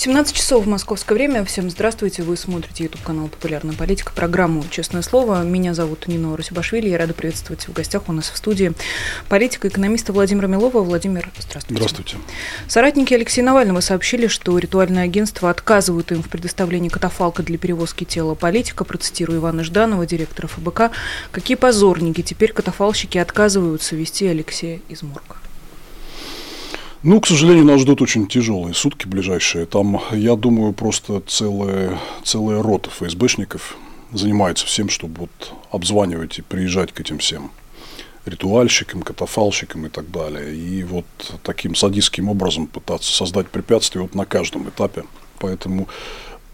17 часов в московское время. Всем здравствуйте. Вы смотрите YouTube канал «Популярная политика», программу «Честное слово». Меня зовут Нина Русибашвили. Я рада приветствовать в гостях у нас в студии политика экономиста Владимира Милова. Владимир, здравствуйте. Здравствуйте. Соратники Алексея Навального сообщили, что ритуальное агентство отказывают им в предоставлении катафалка для перевозки тела политика. Процитирую Ивана Жданова, директора ФБК. Какие позорники. Теперь катафалщики отказываются вести Алексея из морга. Ну, к сожалению, нас ждут очень тяжелые сутки ближайшие. Там, я думаю, просто целая, целая рота ФСБшников занимается всем, чтобы вот обзванивать и приезжать к этим всем ритуальщикам, катафалщикам и так далее. И вот таким садистским образом пытаться создать препятствия вот на каждом этапе. Поэтому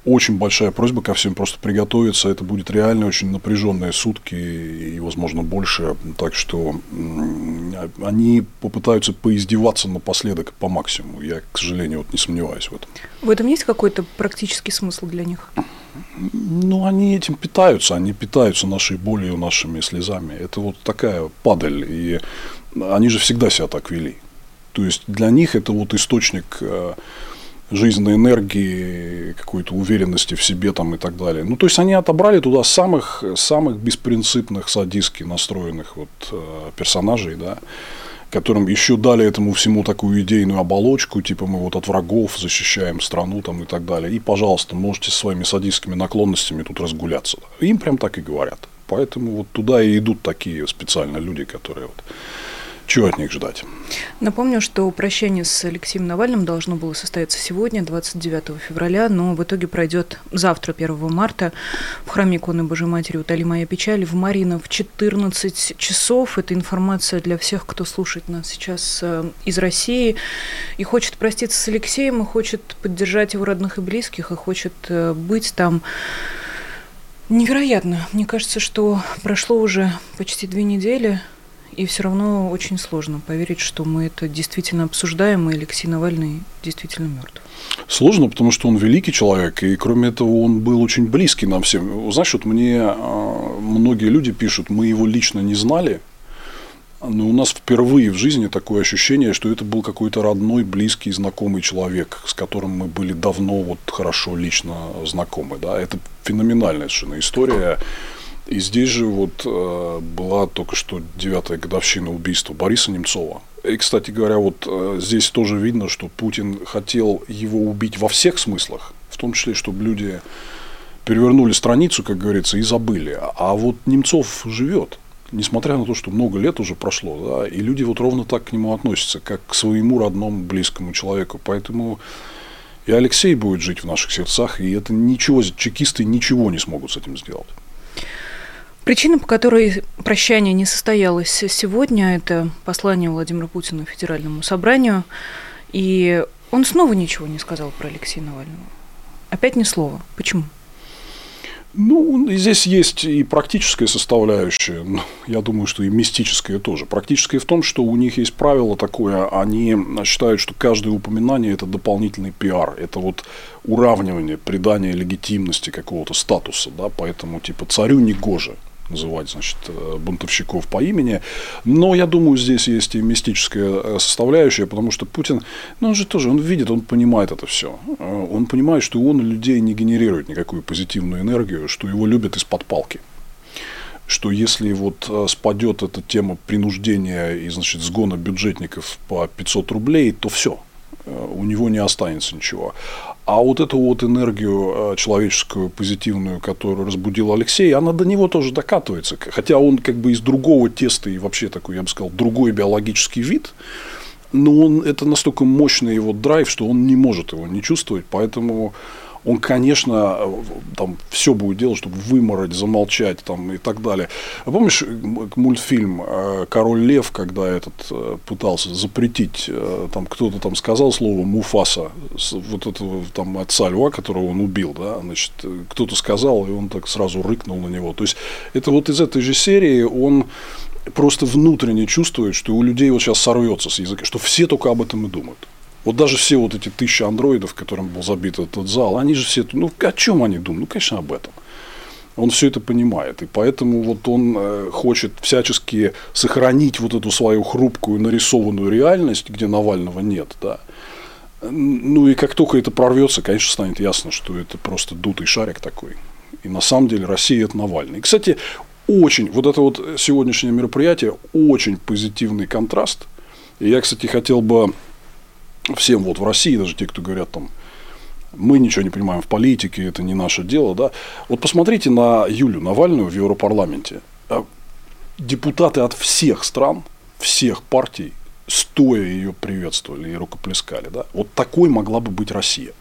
очень большая просьба ко всем просто приготовиться. Это будет реально очень напряженные сутки и, возможно, больше. Так что они попытаются поиздеваться напоследок по максимуму. Я, к сожалению, вот не сомневаюсь в этом. В этом есть какой-то практический смысл для них? Ну, они этим питаются. Они питаются нашей болью, нашими слезами. Это вот такая падаль. И они же всегда себя так вели. То есть для них это вот источник э, жизненной энергии, какой-то уверенности в себе там и так далее. Ну, то есть, они отобрали туда самых, самых беспринципных, садистски настроенных вот, э, персонажей, да, которым еще дали этому всему такую идейную оболочку, типа мы вот от врагов защищаем страну там и так далее. И, пожалуйста, можете со своими садистскими наклонностями тут разгуляться. Им прям так и говорят. Поэтому вот туда и идут такие специально люди, которые вот чего от них ждать? Напомню, что прощание с Алексеем Навальным должно было состояться сегодня, 29 февраля, но в итоге пройдет завтра, 1 марта, в храме иконы Божьей Матери «Утоли моя печаль» в Марина в 14 часов. Это информация для всех, кто слушает нас сейчас э, из России и хочет проститься с Алексеем, и хочет поддержать его родных и близких, и хочет э, быть там. Невероятно. Мне кажется, что прошло уже почти две недели – и все равно очень сложно поверить, что мы это действительно обсуждаем, и Алексей Навальный действительно мертв. Сложно, потому что он великий человек, и кроме этого он был очень близкий нам всем. Знаешь, вот мне а, многие люди пишут, мы его лично не знали, но у нас впервые в жизни такое ощущение, что это был какой-то родной, близкий, знакомый человек, с которым мы были давно вот хорошо лично знакомы. Да? Это феноменальная совершенно история. И здесь же вот э, была только что девятая годовщина убийства Бориса Немцова. И, кстати говоря, вот э, здесь тоже видно, что Путин хотел его убить во всех смыслах, в том числе, чтобы люди перевернули страницу, как говорится, и забыли. А вот Немцов живет, несмотря на то, что много лет уже прошло, да, и люди вот ровно так к нему относятся, как к своему родному, близкому человеку. Поэтому и Алексей будет жить в наших сердцах, и это ничего, чекисты ничего не смогут с этим сделать. Причина, по которой прощание не состоялось сегодня, это послание Владимира Путина Федеральному собранию. И он снова ничего не сказал про Алексея Навального. Опять ни слова. Почему? Ну, здесь есть и практическая составляющая, но я думаю, что и мистическая тоже. Практическая в том, что у них есть правило такое, они считают, что каждое упоминание – это дополнительный пиар, это вот уравнивание, придание легитимности какого-то статуса, да, поэтому типа царю не гоже называть, значит, э, бунтовщиков по имени. Но я думаю, здесь есть и мистическая э, составляющая, потому что Путин, ну, он же тоже, он видит, он понимает это все. Э, он понимает, что он людей не генерирует никакую позитивную энергию, что его любят из-под палки что если вот спадет эта тема принуждения и, значит, сгона бюджетников по 500 рублей, то все, у него не останется ничего. А вот эту вот энергию э, человеческую, позитивную, которую разбудил Алексей, она до него тоже докатывается. Хотя он как бы из другого теста и вообще такой, я бы сказал, другой биологический вид, но он, это настолько мощный его драйв, что он не может его не чувствовать, поэтому он, конечно, там все будет делать, чтобы вымороть, замолчать там, и так далее. А помнишь мультфильм э, «Король лев», когда этот э, пытался запретить, э, там кто-то там сказал слово «муфаса», вот этого там отца льва, которого он убил, да, значит, кто-то сказал, и он так сразу рыкнул на него. То есть, это вот из этой же серии он просто внутренне чувствует, что у людей вот сейчас сорвется с языка, что все только об этом и думают. Вот даже все вот эти тысячи андроидов, которым был забит этот зал, они же все, ну, о чем они думают? Ну, конечно, об этом. Он все это понимает. И поэтому вот он э, хочет всячески сохранить вот эту свою хрупкую нарисованную реальность, где Навального нет. Да. Ну и как только это прорвется, конечно, станет ясно, что это просто дутый шарик такой. И на самом деле Россия это Навальный. И, кстати, очень, вот это вот сегодняшнее мероприятие, очень позитивный контраст. И я, кстати, хотел бы всем вот в России, даже те, кто говорят там, мы ничего не понимаем в политике, это не наше дело, да. Вот посмотрите на Юлю Навальную в Европарламенте. А депутаты от всех стран, всех партий, стоя ее приветствовали и рукоплескали, да. Вот такой могла бы быть Россия.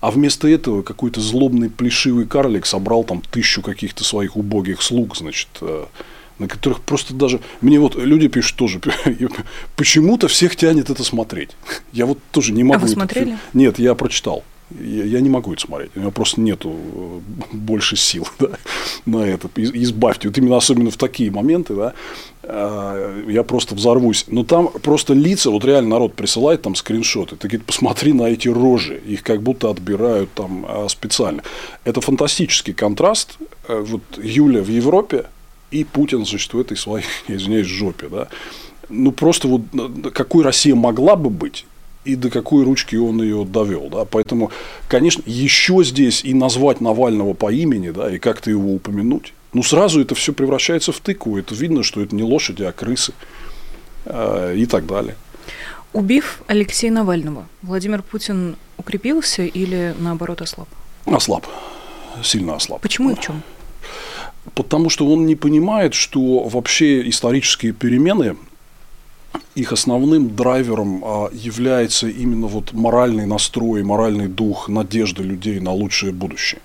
А вместо этого какой-то злобный плешивый карлик собрал там тысячу каких-то своих убогих слуг, значит, э, на которых просто даже... Мне вот люди пишут тоже, почему-то всех тянет это смотреть. Я вот тоже не могу... А вы смотрели? Нет, я прочитал. Я, я не могу это смотреть. У меня просто нету э, больше сил да, на это. Избавьте. Вот именно особенно в такие моменты, да, э, я просто взорвусь. Но там просто лица, вот реально народ присылает там скриншоты. Ты говорит, посмотри на эти рожи. Их как будто отбирают там а, специально. Это фантастический контраст. Э, вот Юля в Европе и Путин, значит, в этой своей, извиняюсь, жопе, да. Ну, просто вот какой Россия могла бы быть, и до какой ручки он ее довел. Да? Поэтому, конечно, еще здесь и назвать Навального по имени, да, и как-то его упомянуть, ну, сразу это все превращается в тыкву. Это видно, что это не лошади, а крысы э, и так далее. Убив Алексея Навального, Владимир Путин укрепился или наоборот ослаб? Ослаб. Сильно ослаб. Почему и в чем? Потому что он не понимает, что вообще исторические перемены их основным драйвером а, является именно вот моральный настрой, моральный дух, надежда людей на лучшее будущее.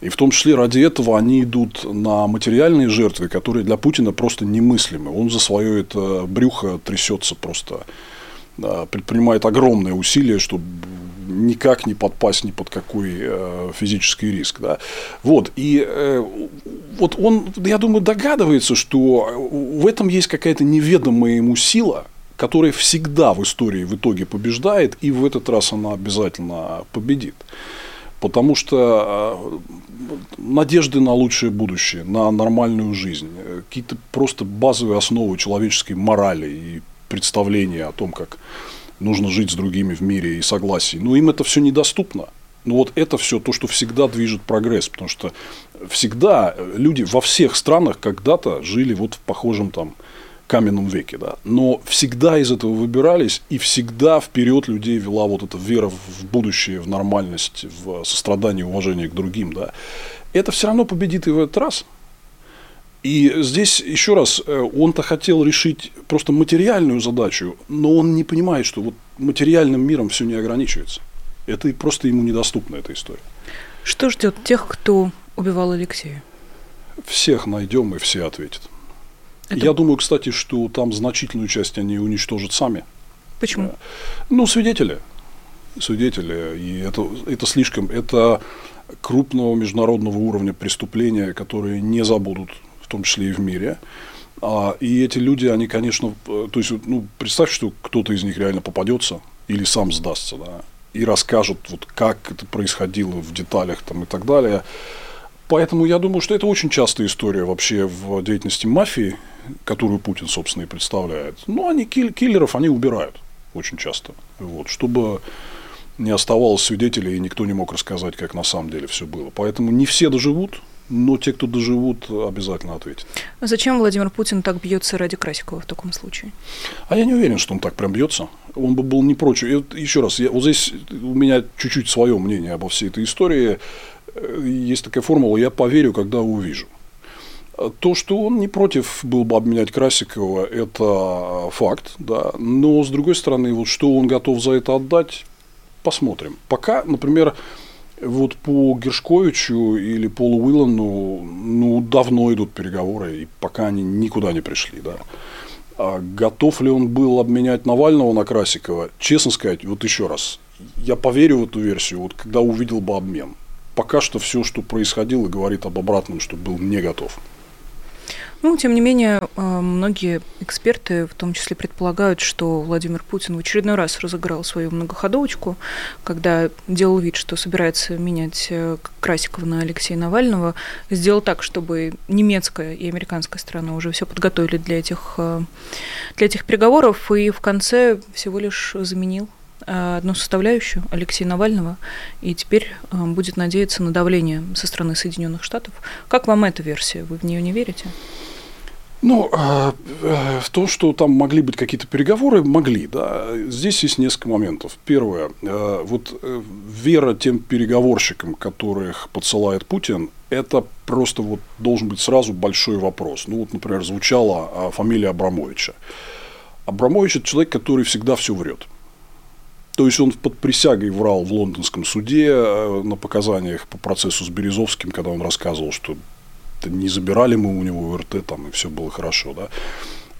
И в том числе ради этого они идут на материальные жертвы, которые для Путина просто немыслимы. Он за свое это брюхо трясется просто, предпринимает огромные усилия, чтобы никак не подпасть ни под какой э, физический риск. Да? Вот, и э, вот он, я думаю, догадывается, что в этом есть какая-то неведомая ему сила, которая всегда в истории в итоге побеждает, и в этот раз она обязательно победит. Потому что э, надежды на лучшее будущее, на нормальную жизнь, какие-то просто базовые основы человеческой морали и представления о том, как нужно жить с другими в мире и согласии. Но им это все недоступно. Но вот это все то, что всегда движет прогресс, потому что всегда люди во всех странах когда-то жили вот в похожем там каменном веке, да, но всегда из этого выбирались, и всегда вперед людей вела вот эта вера в будущее, в нормальность, в сострадание, уважение к другим, да. Это все равно победит и в этот раз, и здесь еще раз, э, он-то хотел решить просто материальную задачу, но он не понимает, что вот материальным миром все не ограничивается. Это просто ему недоступна эта история. Что ждет тех, кто убивал Алексея? Всех найдем и все ответят. Это... Я думаю, кстати, что там значительную часть они уничтожат сами. Почему? Э, ну, свидетели. Свидетели. И это, это слишком. Это крупного международного уровня преступления, которые не забудут в том числе и в мире. А, и эти люди, они, конечно, то есть, ну, представь, что кто-то из них реально попадется или сам сдастся, да, и расскажет, вот как это происходило в деталях там, и так далее. Поэтому я думаю, что это очень частая история вообще в деятельности мафии, которую Путин, собственно, и представляет. Ну, они киллеров, они убирают очень часто, вот, чтобы не оставалось свидетелей, и никто не мог рассказать, как на самом деле все было. Поэтому не все доживут, но те, кто доживут, обязательно ответят. А зачем Владимир Путин так бьется ради Красикова в таком случае? А я не уверен, что он так прям бьется. Он бы был не прочь. И вот еще раз, я, вот здесь у меня чуть-чуть свое мнение обо всей этой истории. Э, есть такая формула «я поверю, когда увижу». То, что он не против был бы обменять Красикова, это факт, да. Но, с другой стороны, вот что он готов за это отдать, посмотрим. Пока, например, вот по Гершковичу или Полу Уиллану ну, давно идут переговоры, и пока они никуда не пришли. Да. А готов ли он был обменять Навального на Красикова? Честно сказать, вот еще раз, я поверю в эту версию, вот когда увидел бы обмен. Пока что все, что происходило, говорит об обратном, что был не готов. Ну, тем не менее, э, многие эксперты, в том числе, предполагают, что Владимир Путин в очередной раз разыграл свою многоходовочку, когда делал вид, что собирается менять э, Красикова на Алексея Навального, сделал так, чтобы немецкая и американская сторона уже все подготовили для этих, э, для этих переговоров, и в конце всего лишь заменил одну составляющую Алексея Навального, и теперь будет надеяться на давление со стороны Соединенных Штатов. Как вам эта версия? Вы в нее не верите? Ну, э, э, в том, что там могли быть какие-то переговоры, могли, да. Здесь есть несколько моментов. Первое, э, вот вера тем переговорщикам, которых подсылает Путин, это просто вот должен быть сразу большой вопрос. Ну, вот, например, звучала фамилия Абрамовича. Абрамович – это человек, который всегда все врет. То есть он под присягой врал в лондонском суде на показаниях по процессу с Березовским, когда он рассказывал, что не забирали мы у него РТ, там, и все было хорошо, да.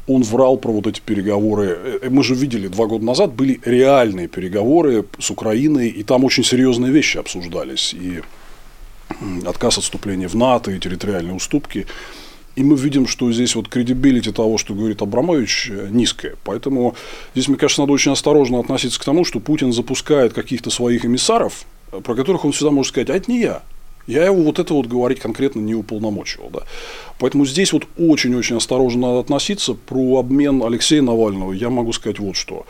Он врал про вот эти переговоры. Э, мы же видели, два года назад были реальные переговоры с Украиной, и там очень серьезные вещи обсуждались. И отказ отступления в НАТО, и территориальные уступки. И мы видим, что здесь вот кредибилити того, что говорит Абрамович, э, низкая. Поэтому здесь, мне кажется, надо очень осторожно относиться к тому, что Путин запускает каких-то своих эмиссаров, э, про которых он всегда может сказать, а это не я. Я его вот это вот говорить конкретно не уполномочивал. Да. Поэтому здесь вот очень-очень осторожно надо относиться. Про обмен Алексея Навального я могу сказать вот что.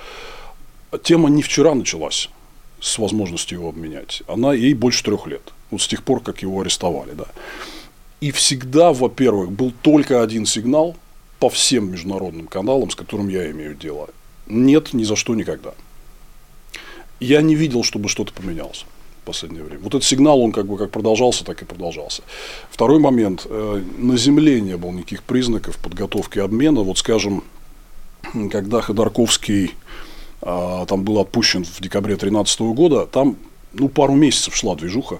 Тема не вчера началась с возможностью его обменять. Она ей больше трех лет. Вот с тех пор, как его арестовали. Да. И всегда, во-первых, был только один сигнал по всем международным каналам, с которым я имею дело. Нет, ни за что никогда. Я не видел, чтобы что-то поменялось последнее время. Вот этот сигнал, он как бы как продолжался, так и продолжался. Второй момент. Э, на Земле не было никаких признаков подготовки обмена. Вот, скажем, когда Ходорковский а, там был отпущен в декабре 2013 года, там ну, пару месяцев шла движуха.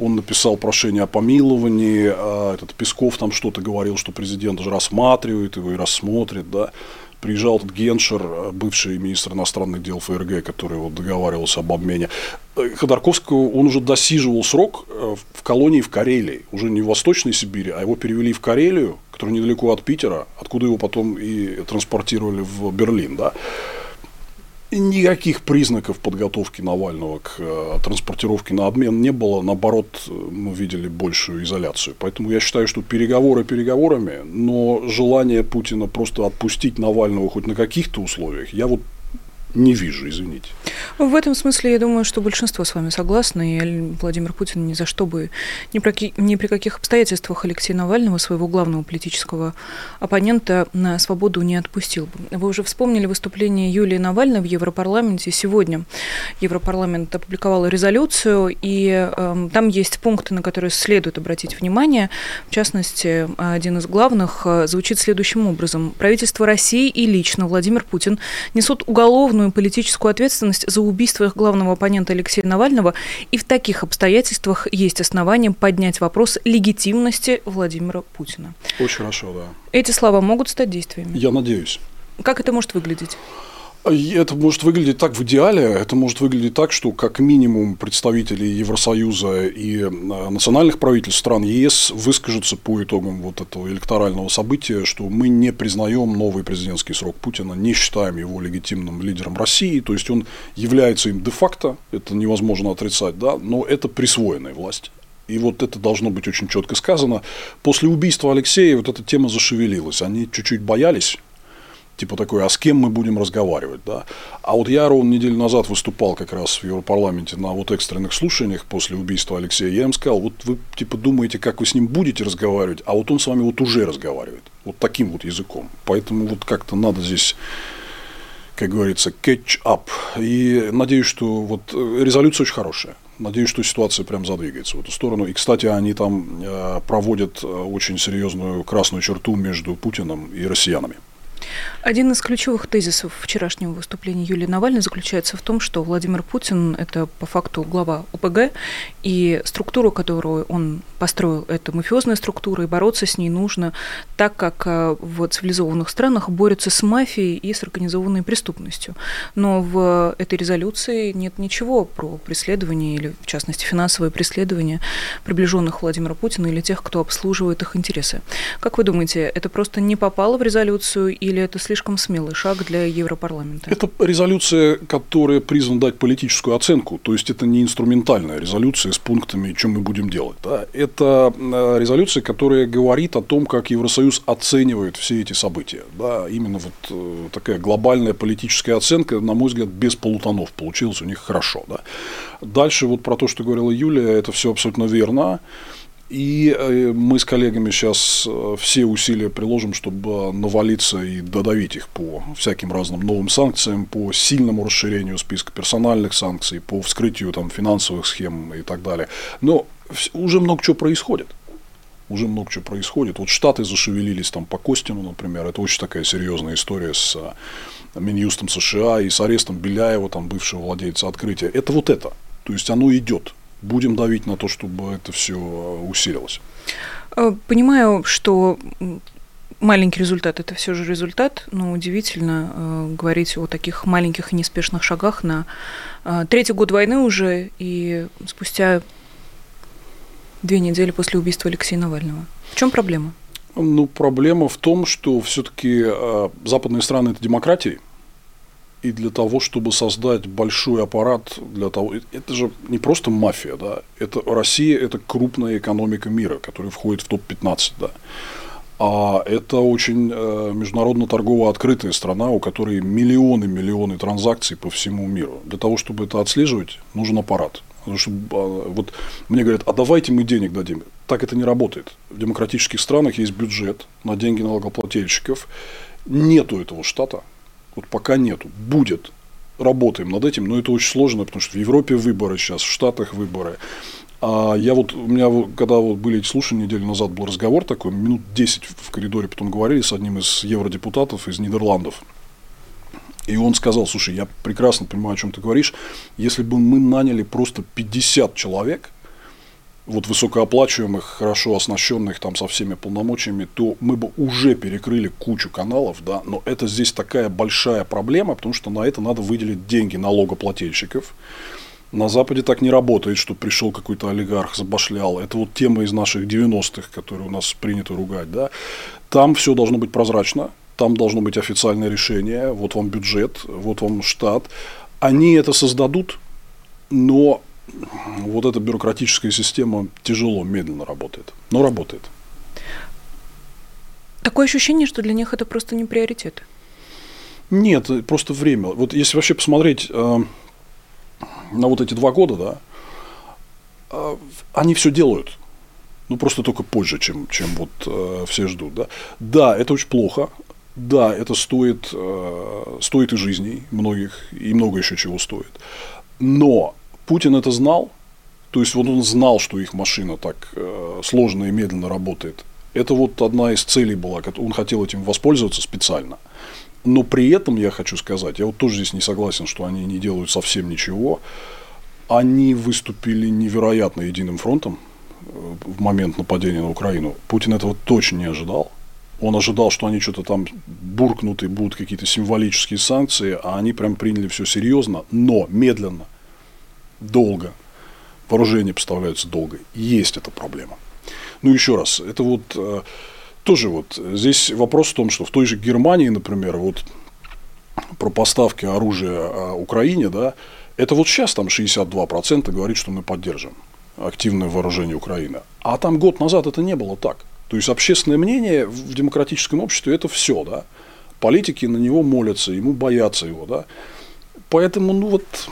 Он написал прошение о помиловании, а этот Песков там что-то говорил, что президент уже рассматривает его и рассмотрит, да приезжал этот Геншер, э, бывший министр иностранных дел ФРГ, который вот договаривался об обмене. Э, Ходорковского, он уже досиживал срок э, в колонии в Карелии, уже не в Восточной Сибири, а его перевели в Карелию, которая недалеко от Питера, откуда его потом и транспортировали в Берлин. Да никаких признаков подготовки Навального к э, транспортировке на обмен не было. Наоборот, мы видели большую изоляцию. Поэтому я считаю, что переговоры переговорами, но желание Путина просто отпустить Навального хоть на каких-то условиях, я вот не вижу, извините. В этом смысле, я думаю, что большинство с вами согласны, и Владимир Путин ни за что бы, ни, про, ни при каких обстоятельствах Алексея Навального, своего главного политического оппонента, на свободу не отпустил бы. Вы уже вспомнили выступление Юлии Навальной в Европарламенте. Сегодня Европарламент опубликовал резолюцию, и э, там есть пункты, на которые следует обратить внимание. В частности, один из главных э, звучит следующим образом. Правительство России и лично Владимир Путин несут уголовную уголовную политическую ответственность за убийство их главного оппонента Алексея Навального, и в таких обстоятельствах есть основания поднять вопрос легитимности Владимира Путина. Очень хорошо, да. Эти слова могут стать действиями? Я надеюсь. Как это может выглядеть? Это может выглядеть так в идеале, это может выглядеть так, что как минимум представители Евросоюза и э, национальных правительств стран ЕС выскажутся по итогам вот этого электорального события, что мы не признаем новый президентский срок Путина, не считаем его легитимным лидером России, то есть он является им де-факто, это невозможно отрицать, да, но это присвоенная власть. И вот это должно быть очень четко сказано. После убийства Алексея вот эта тема зашевелилась. Они чуть-чуть боялись типа такой, а с кем мы будем разговаривать, да. А вот я ровно неделю назад выступал как раз в Европарламенте на вот экстренных слушаниях после убийства Алексея, я им сказал, вот вы типа думаете, как вы с ним будете разговаривать, а вот он с вами вот уже разговаривает, вот таким вот языком. Поэтому вот как-то надо здесь как говорится, catch up. И надеюсь, что вот э, резолюция очень хорошая. Надеюсь, что ситуация прям задвигается в эту сторону. И, кстати, они там э, проводят э, очень серьезную красную черту между Путиным и россиянами. Один из ключевых тезисов вчерашнего выступления Юлии Навальной заключается в том, что Владимир Путин – это по факту глава ОПГ, и структуру, которую он построил, это мафиозная структура, и бороться с ней нужно так, как э, в цивилизованных странах борются с мафией и с организованной преступностью. Но в этой резолюции нет ничего про преследование или, в частности, финансовое преследование приближенных Владимира Путина или тех, кто обслуживает их интересы. Как вы думаете, это просто не попало в резолюцию или это слишком смелый шаг для Европарламента? Это резолюция, которая призвана дать политическую оценку, то есть это не инструментальная резолюция с пунктами, что мы будем делать. Да? Это э, резолюция, которая говорит о том, как Евросоюз оценивает все эти события. Да? Именно вот э, такая глобальная политическая оценка, на мой взгляд, без полутонов получилась у них хорошо. Да? Дальше вот про то, что говорила Юлия, это все абсолютно верно. И э, мы с коллегами сейчас э, все усилия приложим, чтобы навалиться и додавить их по всяким разным новым санкциям, по сильному расширению списка персональных санкций, по вскрытию там, финансовых схем и так далее. Но уже много чего происходит. Уже много чего происходит. Вот Штаты зашевелились там по Костину, например. Это очень такая серьезная история с э, Минюстом США и с арестом Беляева, там, бывшего владельца открытия. Это вот это. То есть оно идет будем давить на то, чтобы это все усилилось. Э, понимаю, что маленький результат – это все же результат, но удивительно э, говорить о таких маленьких и неспешных шагах на э, третий год войны уже и спустя две недели после убийства Алексея Навального. В чем проблема? Ну, проблема в том, что все-таки э, западные страны – это демократии – и для того, чтобы создать большой аппарат, для того, это же не просто мафия, да, это Россия, это крупная экономика мира, которая входит в топ-15, да. А это очень э, международно торгово открытая страна, у которой миллионы миллионы транзакций по всему миру. Для того, чтобы это отслеживать, нужен аппарат. Потому что а, вот мне говорят, а давайте мы денег дадим. Так это не работает. В демократических странах есть бюджет на деньги налогоплательщиков. Нету этого штата, вот пока нету. Будет. Работаем над этим, но это очень сложно, потому что в Европе выборы сейчас, в Штатах выборы. А я вот, у меня, когда вот были эти слушания неделю назад, был разговор такой, минут 10 в коридоре потом говорили с одним из евродепутатов из Нидерландов. И он сказал, слушай, я прекрасно понимаю, о чем ты говоришь, если бы мы наняли просто 50 человек – вот высокооплачиваемых, хорошо оснащенных там со всеми полномочиями, то мы бы уже перекрыли кучу каналов, да, но это здесь такая большая проблема, потому что на это надо выделить деньги налогоплательщиков. На Западе так не работает, что пришел какой-то олигарх, забашлял. Это вот тема из наших 90-х, которую у нас принято ругать. Да? Там все должно быть прозрачно, там должно быть официальное решение, вот вам бюджет, вот вам штат. Они это создадут, но вот эта бюрократическая система тяжело, медленно работает, но работает. Такое ощущение, что для них это просто не приоритет. Нет, просто время. Вот если вообще посмотреть э, на вот эти два года, да, э, они все делают. Ну, просто только позже, чем, чем вот э, все ждут. Да? да, это очень плохо. Да, это стоит, э, стоит и жизней многих, и много еще чего стоит. Но Путин это знал, то есть вот он знал, что их машина так э, сложно и медленно работает. Это вот одна из целей была, он хотел этим воспользоваться специально. Но при этом я хочу сказать, я вот тоже здесь не согласен, что они не делают совсем ничего. Они выступили невероятно единым фронтом э, в момент нападения на Украину. Путин этого точно не ожидал. Он ожидал, что они что-то там буркнут будут какие-то символические санкции, а они прям приняли все серьезно, но медленно – долго. Вооружения поставляются долго. Есть эта проблема. Ну, еще раз, это вот э, тоже вот здесь вопрос в том, что в той же Германии, например, вот про поставки оружия э, Украине, да, это вот сейчас там 62% говорит, что мы поддержим активное вооружение Украины. А там год назад это не было так. То есть общественное мнение в демократическом обществе это все, да. Политики на него молятся, ему боятся его, да. Поэтому, ну вот,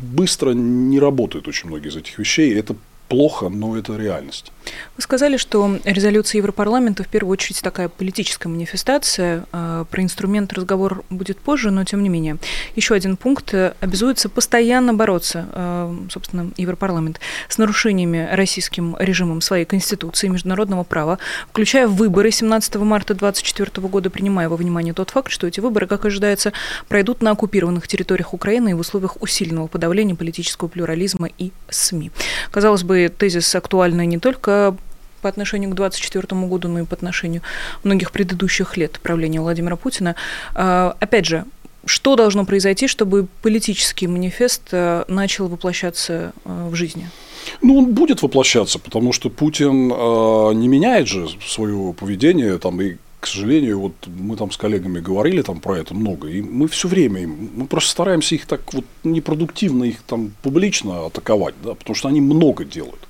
быстро не работают очень многие из этих вещей. Это плохо, но это реальность. Вы сказали, что резолюция Европарламента в первую очередь такая политическая манифестация. А, про инструмент разговор будет позже, но тем не менее. Еще один пункт. Обязуется постоянно бороться, а, собственно, Европарламент, с нарушениями российским режимом своей Конституции и международного права, включая выборы 17 марта 2024 года, принимая во внимание тот факт, что эти выборы, как ожидается, пройдут на оккупированных территориях Украины и в условиях усиленного подавления политического плюрализма и СМИ. Казалось бы, тезис актуальный не только по отношению к 2024 году, но и по отношению многих предыдущих лет правления Владимира Путина. А, опять же, что должно произойти, чтобы политический манифест э, начал воплощаться э, в жизни? Ну, он будет воплощаться, потому что Путин э, не меняет же свое поведение, там, и к сожалению, вот мы там с коллегами говорили там про это много, и мы все время, мы просто стараемся их так вот непродуктивно их там публично атаковать, да, потому что они много делают.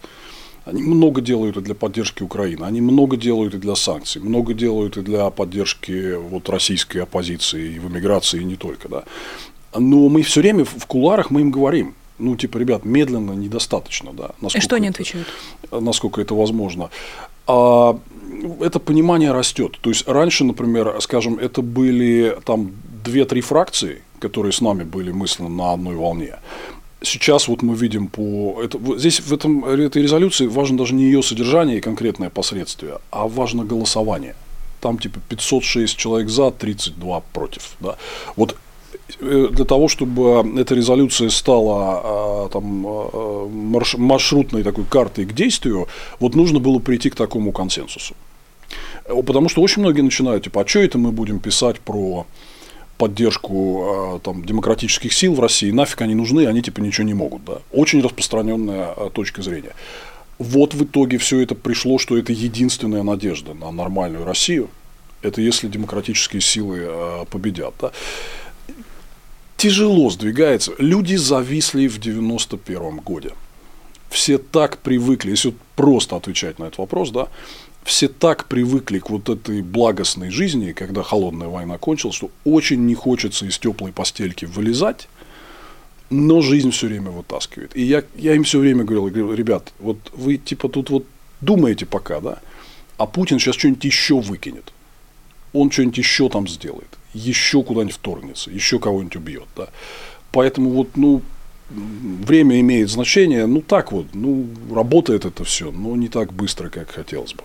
Они много делают и для поддержки Украины, они много делают и для санкций, много делают и для поддержки вот, российской оппозиции и в эмиграции, и не только. Да. Но мы все время в куларах мы им говорим, ну, типа, ребят, медленно недостаточно, да. И что они отвечают? Насколько это возможно. А это понимание растет. То есть раньше, например, скажем, это были там две-три фракции, которые с нами были мысленно на одной волне. Сейчас вот мы видим по... Это, здесь в этом, этой резолюции важно даже не ее содержание и конкретное последствие, а важно голосование. Там типа 506 человек за, 32 против. Да? Вот э, для того, чтобы эта резолюция стала а, там, а, маршрутной такой картой к действию, вот нужно было прийти к такому консенсусу. Потому что очень многие начинают, типа, а что это мы будем писать про поддержку э, там, демократических сил в России, нафиг они нужны, они типа ничего не могут. Да? Очень распространенная э, точка зрения. Вот в итоге все это пришло, что это единственная надежда на нормальную Россию. Это если демократические силы э, победят. Да? Тяжело сдвигается. Люди зависли в 91 году. Все так привыкли, если просто отвечать на этот вопрос, да, все так привыкли к вот этой благостной жизни, когда холодная война кончилась, что очень не хочется из теплой постельки вылезать, но жизнь все время вытаскивает. И я, я им все время говорил, говорил, ребят, вот вы типа тут вот думаете пока, да, а Путин сейчас что-нибудь еще выкинет. Он что-нибудь еще там сделает, еще куда-нибудь вторгнется, еще кого-нибудь убьет, да. Поэтому вот, ну, время имеет значение, ну так вот, ну работает это все, но не так быстро, как хотелось бы.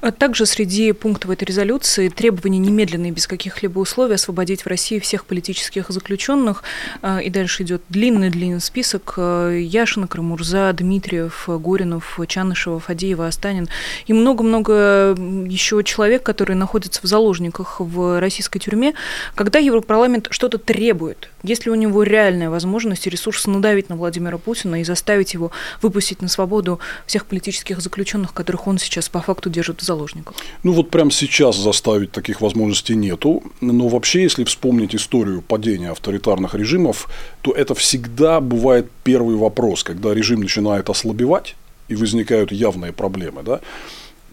А также среди пунктов этой резолюции требование немедленно и без каких-либо условий освободить в России всех политических заключенных. А, и дальше идет длинный-длинный список. А, Яшина, Крымурза, Дмитриев, Горинов, Чанышева, Фадеева, Астанин и много-много еще человек, которые находятся в заложниках в российской тюрьме. Когда Европарламент что-то требует, есть ли у него реальная возможность и ресурс надавить на Владимира Путина и заставить его выпустить на свободу всех политических заключенных, которых он сейчас по факту держит в заложниках? Ну вот прямо сейчас заставить таких возможностей нету. Но вообще, если вспомнить историю падения авторитарных режимов, то это всегда бывает первый вопрос, когда режим начинает ослабевать и возникают явные проблемы. Да?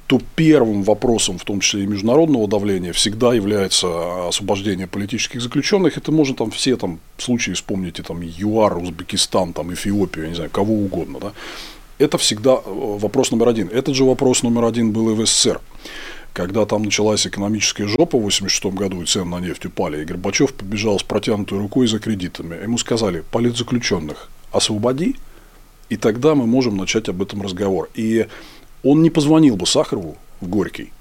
то первым вопросом, в том числе и международного давления, всегда является освобождение политических заключенных. Это можно там все там случаи вспомните, там ЮАР, Узбекистан, там Эфиопию, я не знаю, кого угодно. Да? Это всегда э, вопрос номер один. Этот же вопрос номер один был и в СССР. Когда там началась экономическая жопа в 1986 году, и цены на нефть упали, и Горбачев побежал с протянутой рукой за кредитами. Ему сказали, политзаключенных освободи, и тогда мы можем начать об этом разговор. И он не позвонил бы Сахарову в Горький,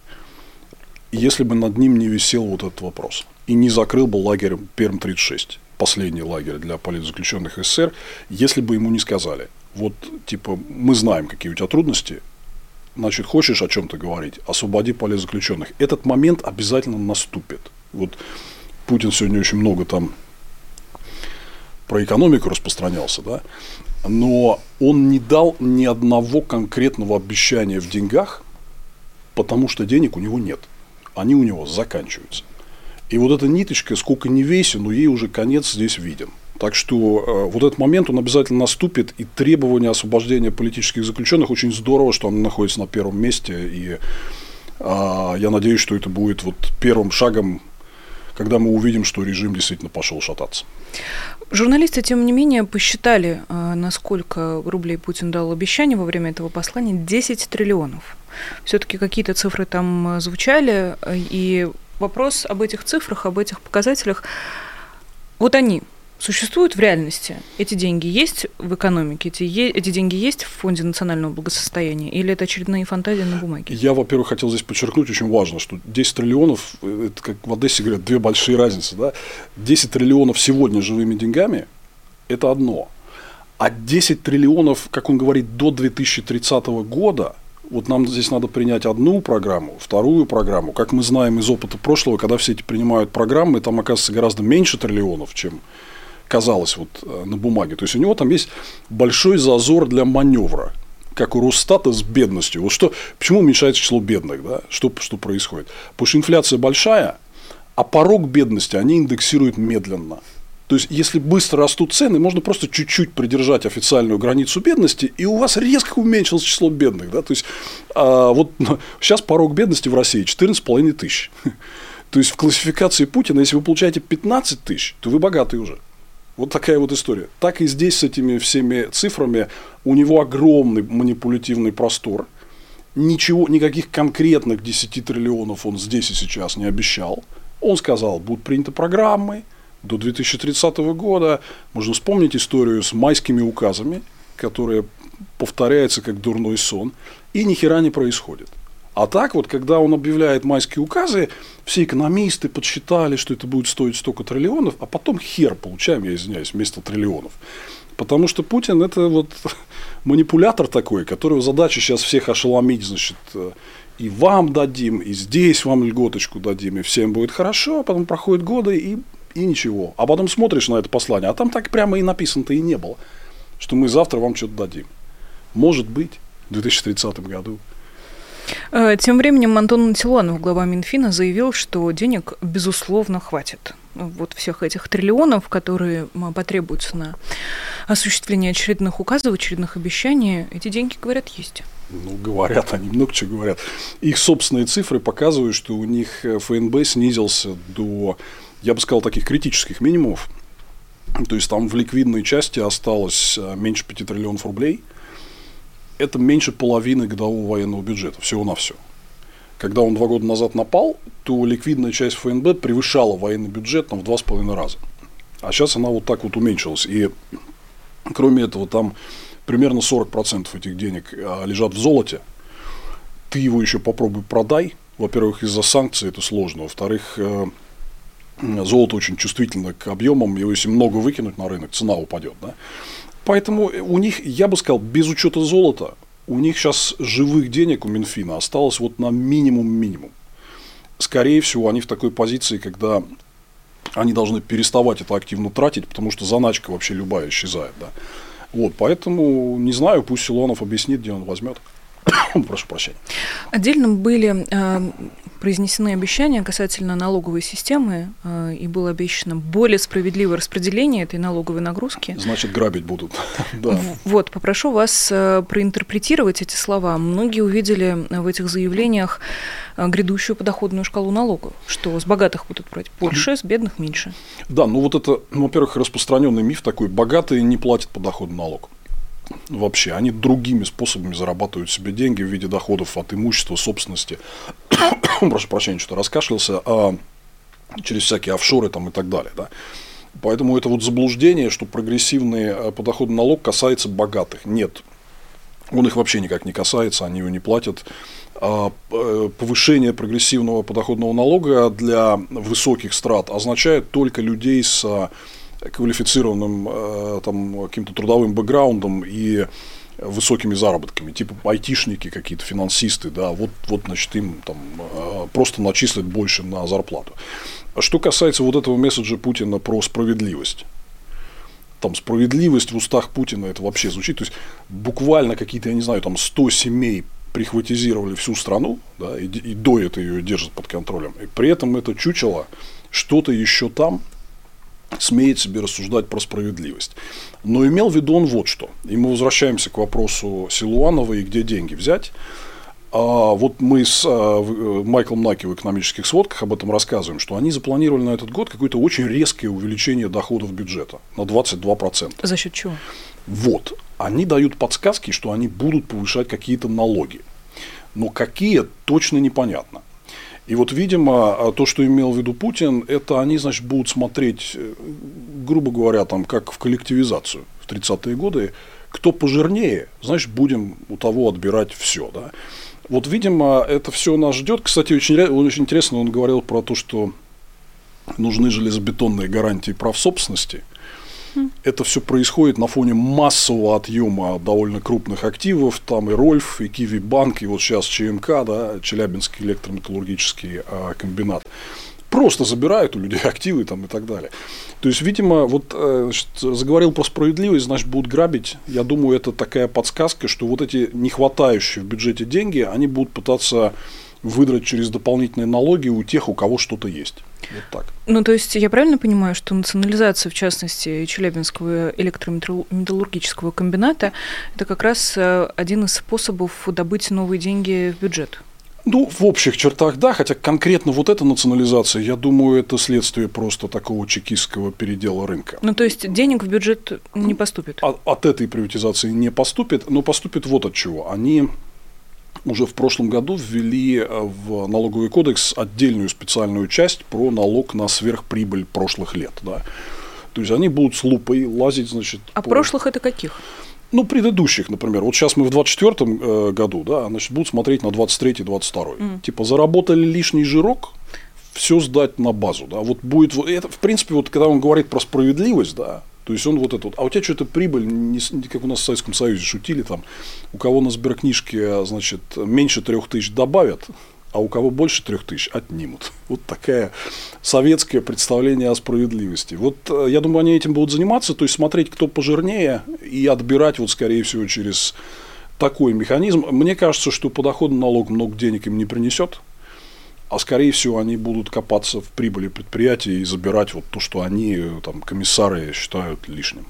если бы над ним не висел вот этот вопрос. И не закрыл бы лагерь Перм-36, последний лагерь для политзаключенных СССР, если бы ему не сказали, вот, типа, мы знаем, какие у тебя трудности, значит, хочешь о чем-то говорить, освободи политзаключенных. Этот момент обязательно наступит. Вот Путин сегодня очень много там про экономику распространялся, да, но он не дал ни одного конкретного обещания в деньгах, потому что денег у него нет. Они у него заканчиваются. И вот эта ниточка, сколько не весен, но ей уже конец здесь виден. Так что э, вот этот момент, он обязательно наступит, и требование освобождения политических заключенных очень здорово, что оно находится на первом месте, и э, я надеюсь, что это будет вот первым шагом, когда мы увидим, что режим действительно пошел шататься. Журналисты, тем не менее, посчитали, э, насколько рублей Путин дал обещание во время этого послания 10 триллионов. Все-таки какие-то цифры там э, звучали, и вопрос об этих цифрах, об этих показателях, вот они существуют в реальности? Эти деньги есть в экономике? Эти, эти деньги есть в Фонде национального благосостояния? Или это очередные фантазии на бумаге? Я, во-первых, хотел здесь подчеркнуть, очень важно, что 10 триллионов, э, это как в Одессе говорят, две большие разницы. Да? 10 триллионов сегодня живыми деньгами – это одно. А 10 триллионов, как он говорит, до 2030 года – вот нам здесь надо принять одну программу, вторую программу. Как мы знаем из опыта прошлого, когда все эти принимают программы, там оказывается гораздо меньше триллионов, чем казалось вот э, на бумаге. То есть у него там есть большой зазор для маневра, как у Росстата с бедностью. Вот что, почему уменьшается число бедных, да? Что, что происходит? Потому что инфляция большая, а порог бедности они индексируют медленно. То есть, если быстро растут цены, можно просто чуть-чуть придержать официальную границу бедности, и у вас резко уменьшилось число бедных. Да? То есть, а, вот сейчас порог бедности в России 14,5 тысяч. То есть, в классификации Путина, если вы получаете 15 тысяч, то вы богатый уже. Вот такая вот история. Так и здесь с этими всеми цифрами у него огромный манипулятивный простор. Ничего, никаких конкретных 10 триллионов он здесь и сейчас не обещал. Он сказал, будут приняты программы до 2030 года. Можно вспомнить историю с майскими указами, которая повторяется как дурной сон, и ни хера не происходит. А так вот, когда он объявляет майские указы, все экономисты подсчитали, что это будет стоить столько триллионов, а потом хер получаем, я извиняюсь, вместо триллионов. Потому что Путин это вот манипулятор такой, которого задача сейчас всех ошеломить, значит, и вам дадим, и здесь вам льготочку дадим, и всем будет хорошо, а потом проходят годы, и, и ничего. А потом смотришь на это послание, а там так прямо и написано-то и не было, что мы завтра вам что-то дадим. Может быть, в 2030 году. Э, тем временем Антон Антилонов, глава Минфина, заявил, что денег, безусловно, хватит. Вот всех этих триллионов, которые потребуются на осуществление очередных указов, очередных обещаний, эти деньги, говорят, есть. Ну, говорят, они много чего говорят. Их собственные цифры показывают, что у них э, ФНБ снизился до, я бы сказал, таких критических минимумов. То есть там в ликвидной части осталось э, меньше 5 триллионов рублей – это меньше половины годового военного бюджета, всего на все. Когда он два года назад напал, то ликвидная часть ФНБ превышала военный бюджет там, в два с половиной раза. А сейчас она вот так вот уменьшилась. И кроме этого, там примерно 40% этих денег а, лежат в золоте. Ты его еще попробуй продай. Во-первых, из-за санкций это сложно. Во-вторых, э, золото очень чувствительно к объемам. Его если много выкинуть на рынок, цена упадет. Да? Поэтому у них, я бы сказал, без учета золота, у них сейчас живых денег у Минфина осталось вот на минимум-минимум. Скорее всего, они в такой позиции, когда они должны переставать это активно тратить, потому что заначка вообще любая исчезает. Да. Вот, поэтому, не знаю, пусть Силуанов объяснит, где он возьмет. Прошу прощения. Отдельно были э, произнесены обещания касательно налоговой системы, э, и было обещано более справедливое распределение этой налоговой нагрузки. Значит, грабить будут. да. Вот, попрошу вас э, проинтерпретировать эти слова. Многие увидели в этих заявлениях э, грядущую подоходную шкалу налогов, что с богатых будут брать больше, с бедных меньше. Да, ну вот это, во-первых, распространенный миф такой, богатые не платят подоходный налог вообще. Они другими способами зарабатывают себе деньги в виде доходов от имущества, собственности. Прошу прощения, что раскашлялся. А через всякие офшоры там и так далее. Да. Поэтому это вот заблуждение, что прогрессивный э, подоходный налог касается богатых. Нет, он их вообще никак не касается, они его не платят. А э, повышение прогрессивного подоходного налога для высоких страт означает только людей с квалифицированным э, там, каким-то трудовым бэкграундом и высокими заработками, типа айтишники какие-то, финансисты, да, вот, вот значит, им там э, просто начислят больше на зарплату. А что касается вот этого месседжа Путина про справедливость, там справедливость в устах Путина это вообще звучит, то есть буквально какие-то, я не знаю, там 100 семей прихватизировали всю страну, да, и, и до этого ее держат под контролем, и при этом это чучело что-то еще там смеет себе рассуждать про справедливость. Но имел в виду он вот что. И мы возвращаемся к вопросу Силуанова и где деньги взять. А вот мы с а, Майклом Наки в экономических сводках об этом рассказываем, что они запланировали на этот год какое-то очень резкое увеличение доходов бюджета на 22%. За счет чего? Вот. Они дают подсказки, что они будут повышать какие-то налоги. Но какие, точно непонятно. И вот, видимо, то, что имел в виду Путин, это они, значит, будут смотреть, э, грубо говоря, там, как в коллективизацию в 30-е годы. Кто пожирнее, значит, будем у того отбирать все. Да? Вот, видимо, это все нас ждет. Кстати, очень, очень интересно, он говорил про то, что нужны железобетонные гарантии прав собственности. Это все происходит на фоне массового отъема довольно крупных активов. Там и Рольф, и Киви Банк, и вот сейчас ЧМК, да, Челябинский электрометаллургический а, комбинат. Просто забирают у людей активы там, и так далее. То есть, видимо, вот э, значит, заговорил про справедливость, значит, будут грабить. Я думаю, это такая подсказка, что вот эти не хватающие в бюджете деньги, они будут пытаться выдрать через дополнительные налоги у тех, у кого что-то есть. Вот так. Ну, то есть я правильно понимаю, что национализация, в частности, Челябинского электрометаллургического комбината, это как раз э, один из способов добыть новые деньги в бюджет? Ну, в общих чертах, да, хотя конкретно вот эта национализация, я думаю, это следствие просто такого чекистского передела рынка. Ну, то есть денег в бюджет не поступит? От, от этой приватизации не поступит, но поступит вот от чего. Они уже в прошлом году ввели э, в налоговый кодекс отдельную специальную часть про налог на сверхприбыль прошлых лет. Да. То есть они будут с лупой лазить, значит. А по... прошлых это каких? Ну, предыдущих, например. Вот сейчас мы в 24 э, году, да, значит, будут смотреть на 23-22. Mm. Типа, заработали лишний жирок, все сдать на базу, да. Вот будет, это, в принципе, вот когда он говорит про справедливость, да, то есть он вот этот, а у тебя что-то прибыль, не, как у нас в Советском Союзе шутили, там, у кого на сберкнижке, значит, меньше трех тысяч добавят, а у кого больше трех тысяч отнимут. Вот такая советское представление о справедливости. Вот э, я думаю, они этим будут заниматься, то есть смотреть, кто пожирнее, и отбирать, вот, скорее всего, через такой механизм. Мне кажется, что подоходный налог много денег им не принесет а скорее всего они будут копаться в прибыли предприятия и забирать вот то, что они, там, комиссары считают лишним.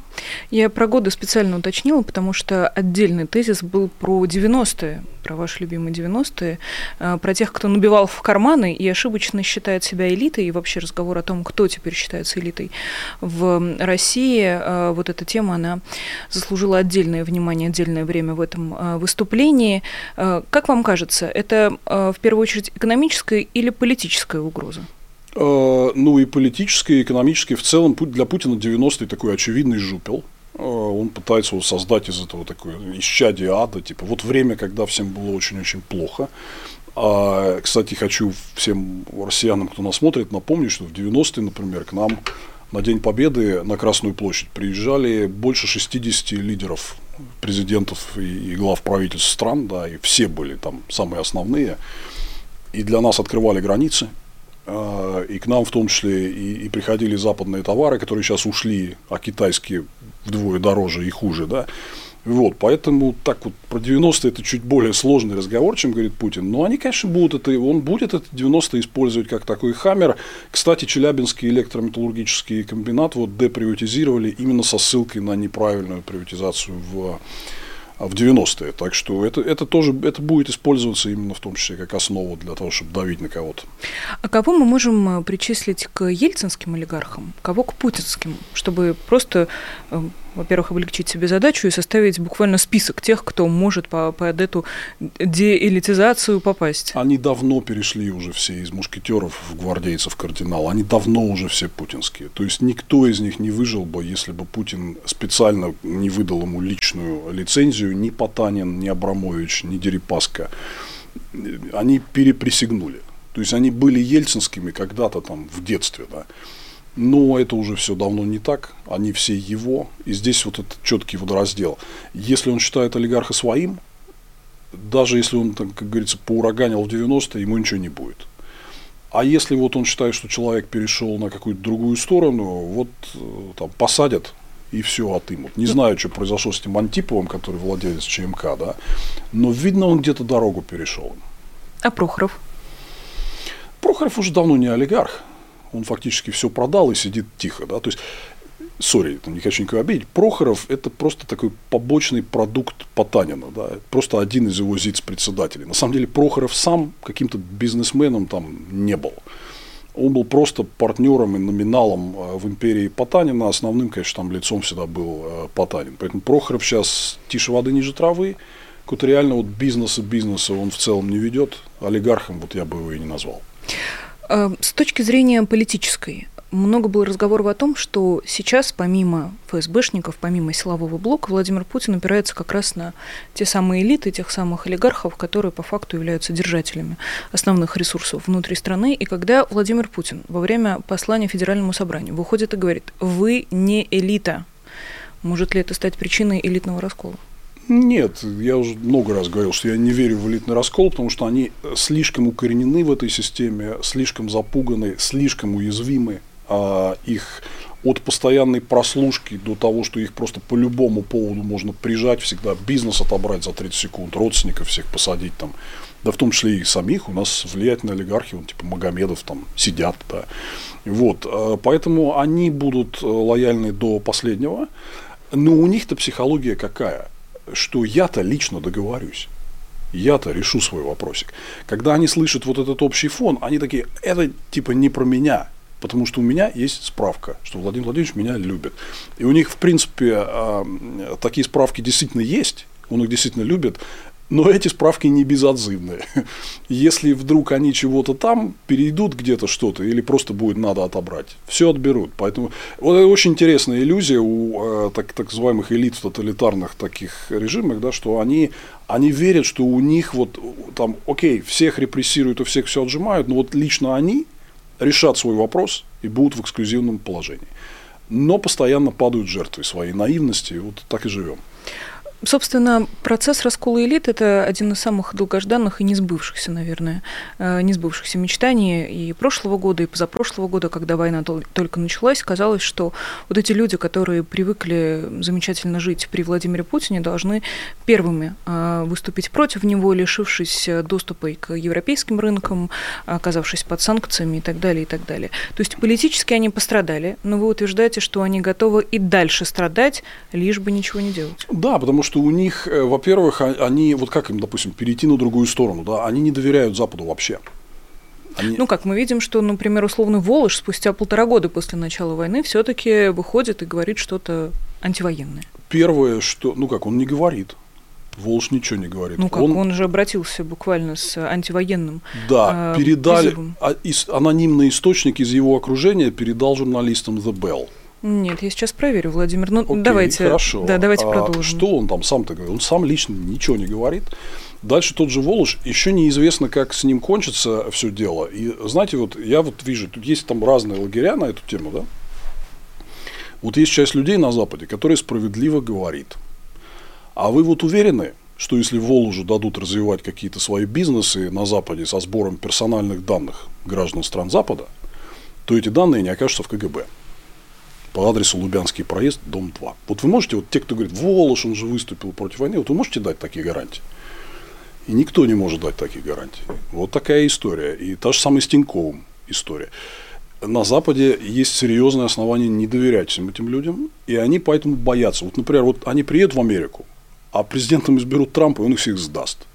Я про годы специально уточнила, потому что отдельный тезис был про 90-е, про ваши любимые 90-е, э, про тех, кто набивал в карманы и ошибочно считает себя элитой, и вообще разговор о том, кто теперь считается элитой в России, э, вот эта тема, она заслужила отдельное внимание, отдельное время в этом э, выступлении. Как вам кажется, это в первую очередь экономическая или политическая угроза? Ну и политическая, и экономическая. В целом для Путина 90-й такой очевидный жупел. Он пытается его создать из этого такое исчадие ада. Типа вот время, когда всем было очень-очень плохо. А, кстати, хочу всем россиянам, кто нас смотрит, напомнить, что в 90-е, например, к нам на День Победы на Красную площадь приезжали больше 60 лидеров, президентов и, и глав правительств стран, да, и все были там самые основные. И для нас открывали границы, а, и к нам в том числе и, и приходили западные товары, которые сейчас ушли, а китайские вдвое дороже и хуже, да. Вот, поэтому так вот про 90-е это чуть более сложный разговор, чем говорит Путин. Но они, конечно, будут это, он будет это 90-е использовать как такой хаммер. Кстати, Челябинский электрометаллургический комбинат вот деприватизировали именно со ссылкой на неправильную приватизацию в в 90-е. Так что это, это тоже это будет использоваться именно в том числе как основа для того, чтобы давить на кого-то. А кого мы можем э, причислить к ельцинским олигархам, кого к путинским, чтобы просто э, во-первых, облегчить себе задачу и составить буквально список тех, кто может по, под эту деэлитизацию попасть. Они давно перешли уже все из мушкетеров в гвардейцев кардинал. Они давно уже все путинские. То есть никто из них не выжил бы, если бы Путин специально не выдал ему личную лицензию ни Потанин, ни Абрамович, ни Дерипаска. Они переприсягнули. То есть они были ельцинскими когда-то там в детстве, да. Но это уже все давно не так, они все его, и здесь вот этот четкий водораздел. Если он считает олигарха своим, даже если он, там, как говорится, поураганил в 90-е, ему ничего не будет. А если вот он считает, что человек перешел на какую-то другую сторону, вот э, там посадят и все отымут. Не знаю, что произошло с этим Антиповым, который владелец ЧМК, да, но видно, он где-то дорогу перешел. А Прохоров? Прохоров уже давно не олигарх он фактически все продал и сидит тихо. Да? То есть сори, не хочу никого обидеть, Прохоров – это просто такой побочный продукт Потанина, да, просто один из его зиц-председателей. На самом деле Прохоров сам каким-то бизнесменом там не был. Он был просто партнером и номиналом э, в империи Потанина. Основным, конечно, там лицом всегда был э, Потанин. Поэтому Прохоров сейчас тише воды ниже травы. Какого-то реально вот бизнеса бизнеса он в целом не ведет. Олигархом вот я бы его и не назвал. Э, с точки зрения политической, много было разговоров о том, что сейчас, помимо ФСБшников, помимо силового блока, Владимир Путин опирается как раз на те самые элиты, тех самых олигархов, которые по факту являются держателями основных ресурсов внутри страны. И когда Владимир Путин во время послания Федеральному собранию выходит и говорит, вы не элита, может ли это стать причиной элитного раскола? Нет, я уже много раз говорил, что я не верю в элитный раскол, потому что они слишком укоренены в этой системе, слишком запуганы, слишком уязвимы а, их от постоянной прослушки до того, что их просто по любому поводу можно прижать, всегда бизнес отобрать за 30 секунд, родственников всех посадить там, да в том числе и самих, у нас влиятельные олигархи, вот, типа Магомедов там сидят, да. Вот, а, поэтому они будут э, лояльны до последнего, но у них-то психология какая? Что я-то лично договорюсь я-то решу свой вопросик. Когда они слышат вот этот общий фон, они такие, это типа не про меня, потому что у меня есть справка, что Владимир Владимирович меня любит. И у них, в принципе, а, такие справки действительно есть, он их действительно любит, но эти справки не безотзывные. Если вдруг они чего-то там перейдут где-то что-то, или просто будет надо отобрать, все отберут. Поэтому вот это очень интересная иллюзия у э, так, так называемых элит в тоталитарных таких режимах, да, что они, они верят, что у них вот там, окей, всех репрессируют, у всех все отжимают, но вот лично они решат свой вопрос и будут в эксклюзивном положении. Но постоянно падают жертвы своей наивности, вот так и живем. Собственно, процесс раскола элит – это один из самых долгожданных и не сбывшихся, наверное, э, не сбывшихся мечтаний и прошлого года, и позапрошлого года, когда война только началась, казалось, что вот эти люди, которые привыкли замечательно жить при Владимире Путине, должны первыми э, выступить против него, лишившись доступа к европейским рынкам, оказавшись под санкциями и так далее, и так далее. То есть политически они пострадали, но вы утверждаете, что они готовы и дальше страдать, лишь бы ничего не делать. Да, потому что что у них, э, во-первых, а, они, вот как им, допустим, перейти на другую сторону, да, они не доверяют Западу вообще. Они... Ну, как мы видим, что, например, условно Волож спустя полтора года после начала войны все-таки выходит и говорит что-то антивоенное. Первое, что, ну как, он не говорит. Волж ничего не говорит. Ну как, он, он же обратился буквально с антивоенным Да, э, передали, а, из, анонимный источник из его окружения передал журналистам The Bell. Нет, я сейчас проверю, Владимир. Ну, Окей, давайте, хорошо. Да, давайте а продолжим. Что он там сам-то говорит? Он сам лично ничего не говорит. Дальше тот же Волош, еще неизвестно, как с ним кончится все дело. И знаете, вот я вот вижу, тут есть там разные лагеря на эту тему, да? Вот есть часть людей на Западе, которые справедливо говорит. А вы вот уверены, что если Волжу дадут развивать какие-то свои бизнесы на Западе со сбором персональных данных граждан стран Запада, то эти данные не окажутся в КГБ по адресу Лубянский проезд, дом 2. Вот вы можете, вот те, кто говорит, Волош, он же выступил против войны, вот вы можете дать такие гарантии? И никто не может дать такие гарантии. Вот такая история. И та же самая с Тиньковым история. На Западе есть серьезное основание не доверять всем этим людям, и они поэтому боятся. Вот, например, вот они приедут в Америку, а президентом изберут Трампа, и он их всех сдаст.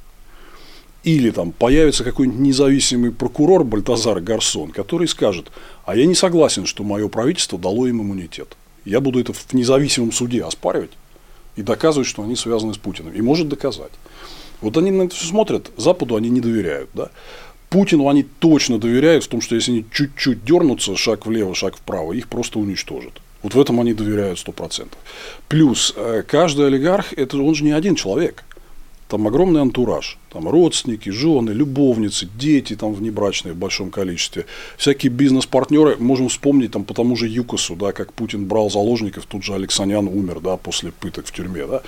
Или там появится какой-нибудь независимый прокурор Бальтазар Гарсон, который скажет, а я не согласен, что мое правительство дало им иммунитет. Я буду это в независимом суде оспаривать и доказывать, что они связаны с Путиным. И может доказать. Вот они на это все смотрят, Западу они не доверяют. Да? Путину они точно доверяют в том, что если они чуть-чуть дернутся, шаг влево, шаг вправо, их просто уничтожат. Вот в этом они доверяют 100%. Плюс, э, каждый олигарх, это он же не один человек там огромный антураж. Там родственники, жены, любовницы, дети там внебрачные в большом количестве. Всякие бизнес-партнеры. Можем вспомнить там по тому же ЮКОСу, да, как Путин брал заложников, тут же Алексанян умер да, после пыток в тюрьме. Да.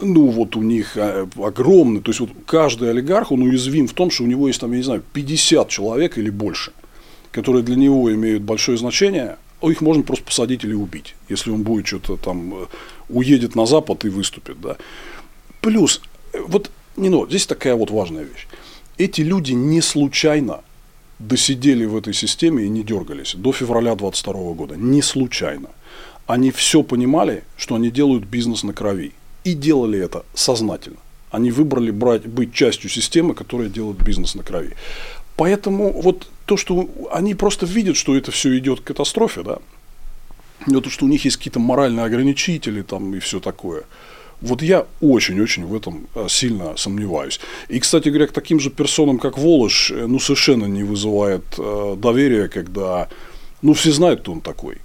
Ну, вот у них э, огромный, то есть вот каждый олигарх, он уязвим в том, что у него есть там, я не знаю, 50 человек или больше, которые для него имеют большое значение, их можно просто посадить или убить, если он будет что-то там, э, уедет на Запад и выступит, да. Плюс вот, не но, здесь такая вот важная вещь. Эти люди не случайно досидели в этой системе и не дергались до февраля 22 года. Не случайно. они все понимали, что они делают бизнес на крови. И делали это сознательно. Они выбрали брать, быть частью системы, которая делает бизнес на крови. Поэтому вот то, что они просто видят, что это все идет к катастрофе, да, но то, что у них есть какие-то моральные ограничители там и все такое. Вот я очень-очень в этом э, сильно сомневаюсь. И, кстати говоря, к таким же персонам, как Волош, э, ну, совершенно не вызывает э, доверия, когда, ну, все знают, кто он такой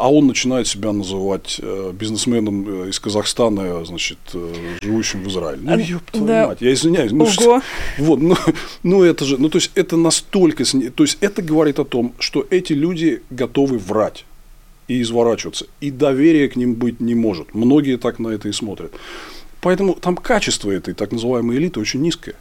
а он начинает себя называть э, бизнесменом из Казахстана, значит, э, живущим в Израиле. Ну, ёб твою да. мать, я извиняюсь. Ну, что, вот, ну, ну, это же, ну, то есть, это настолько, то есть, это говорит о том, что эти люди готовы врать и изворачиваться, и доверия к ним быть не может. Многие так на это и смотрят. Поэтому там качество этой так называемой элиты очень низкое.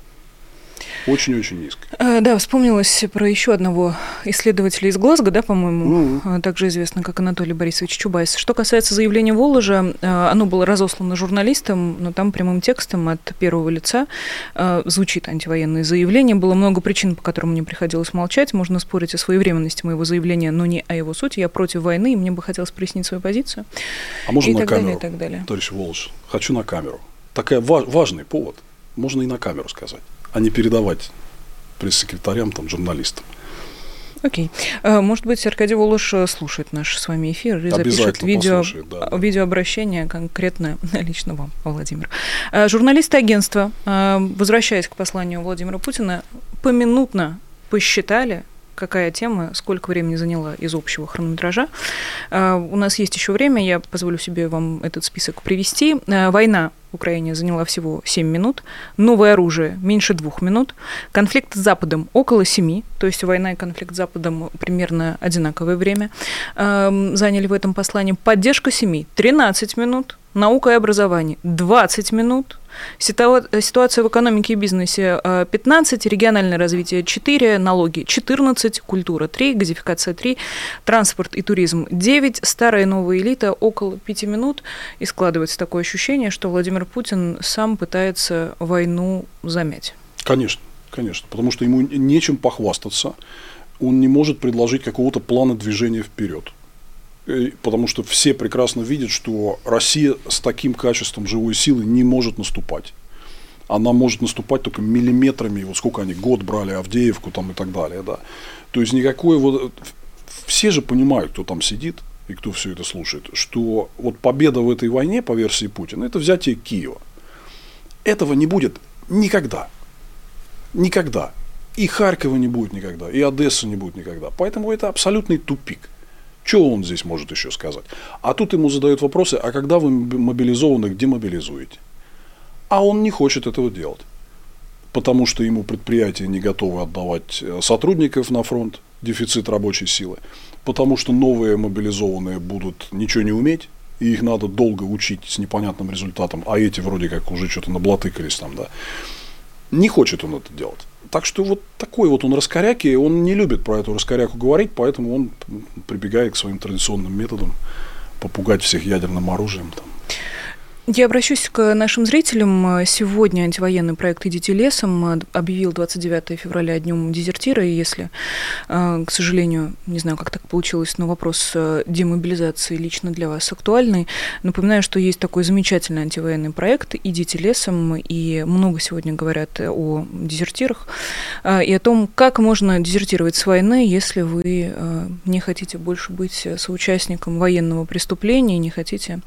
Очень-очень низко. А, да, вспомнилось про еще одного исследователя из Глазго, да, по-моему, ну. также известно как Анатолий Борисович Чубайс. Что касается заявления Воложа, а, оно было разослано журналистам, но там прямым текстом от первого лица звучит антивоенное заявление. Было много причин, по которым мне приходилось молчать. Можно спорить о своевременности моего заявления, но не о его сути. Я против войны, и мне бы хотелось прояснить свою позицию. А можно и на так камеру, далее, и так далее. товарищ Волож? Хочу на камеру. Такая важный повод. Можно и на камеру сказать а не передавать пресс-секретарям, там, журналистам. Окей. Okay. Может быть, Аркадий Волош слушает наш с вами эфир и запишет видео, да, видеообращение конкретно лично вам, Владимир. Э, журналисты агентства, э, возвращаясь к посланию Владимира Путина, поминутно посчитали, какая тема, сколько времени заняла из общего хронометража. Э, у нас есть еще время, я позволю себе вам этот список привести. Война в Украине заняла всего 7 минут, новое оружие меньше двух минут, конфликт с Западом около 7, то есть война и конфликт с Западом примерно одинаковое время заняли в этом послании, поддержка семьи 13 минут, наука и образование 20 минут, Ситуация в экономике и бизнесе 15, э, региональное развитие 4, налоги 14, культура 3, газификация 3, транспорт и туризм 9, старая и новая элита около 5 минут. И складывается такое ощущение, что Владимир Путин сам пытается войну замять. Конечно, конечно, потому что ему нечем похвастаться. Он не может предложить какого-то плана движения вперед потому что все прекрасно видят, что Россия с таким качеством живой силы не может наступать. Она может наступать только миллиметрами, вот сколько они год брали Авдеевку там и так далее, да. То есть никакой вот все же понимают, кто там сидит и кто все это слушает, что вот победа в этой войне по версии Путина это взятие Киева. Этого не будет никогда. Никогда. И Харькова не будет никогда, и Одесса не будет никогда. Поэтому это абсолютный тупик. Что он здесь может еще сказать? А тут ему задают вопросы, а когда вы мобилизованных демобилизуете? А он не хочет этого делать. Потому что ему предприятия не готовы отдавать э, сотрудников на фронт, дефицит рабочей силы. Потому что новые мобилизованные будут ничего не уметь, и их надо долго учить с непонятным результатом, а эти вроде как уже что-то наблатыкались там, да. Не хочет он это делать. Так что вот такой вот он раскоряки, он не любит про эту раскоряку говорить, поэтому он прибегает к своим традиционным методам попугать всех ядерным оружием. Там. Я обращусь к нашим зрителям. Сегодня антивоенный проект «Идите лесом» объявил 29 февраля днем дезертира, и если, э, к сожалению, не знаю, как так получилось, но вопрос э, демобилизации лично для вас актуальный, напоминаю, что есть такой замечательный антивоенный проект «Идите лесом», и много сегодня говорят о дезертирах э, и о том, как можно дезертировать с войны, если вы не хотите больше быть соучастником военного преступления, не хотите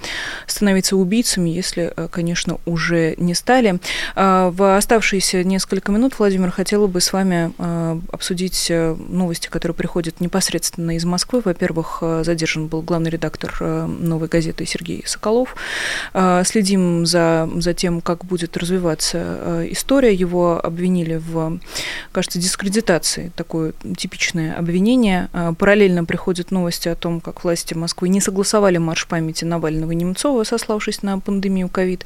становиться убийцами, если, э, конечно, уже не стали. А, в оставшиеся несколько минут, Владимир, хотела бы с вами э, обсудить э, новости, которые приходят непосредственно из Москвы. Во-первых, задержан был главный редактор «Новой газеты» Сергей Соколов. Следим за, за тем, как будет развиваться история. Его обвинили в, кажется, дискредитации, такое типичное обвинение. Параллельно приходят новости о том, как власти Москвы не согласовали марш памяти Навального и Немцова, сославшись на пандемию пандемию ковид.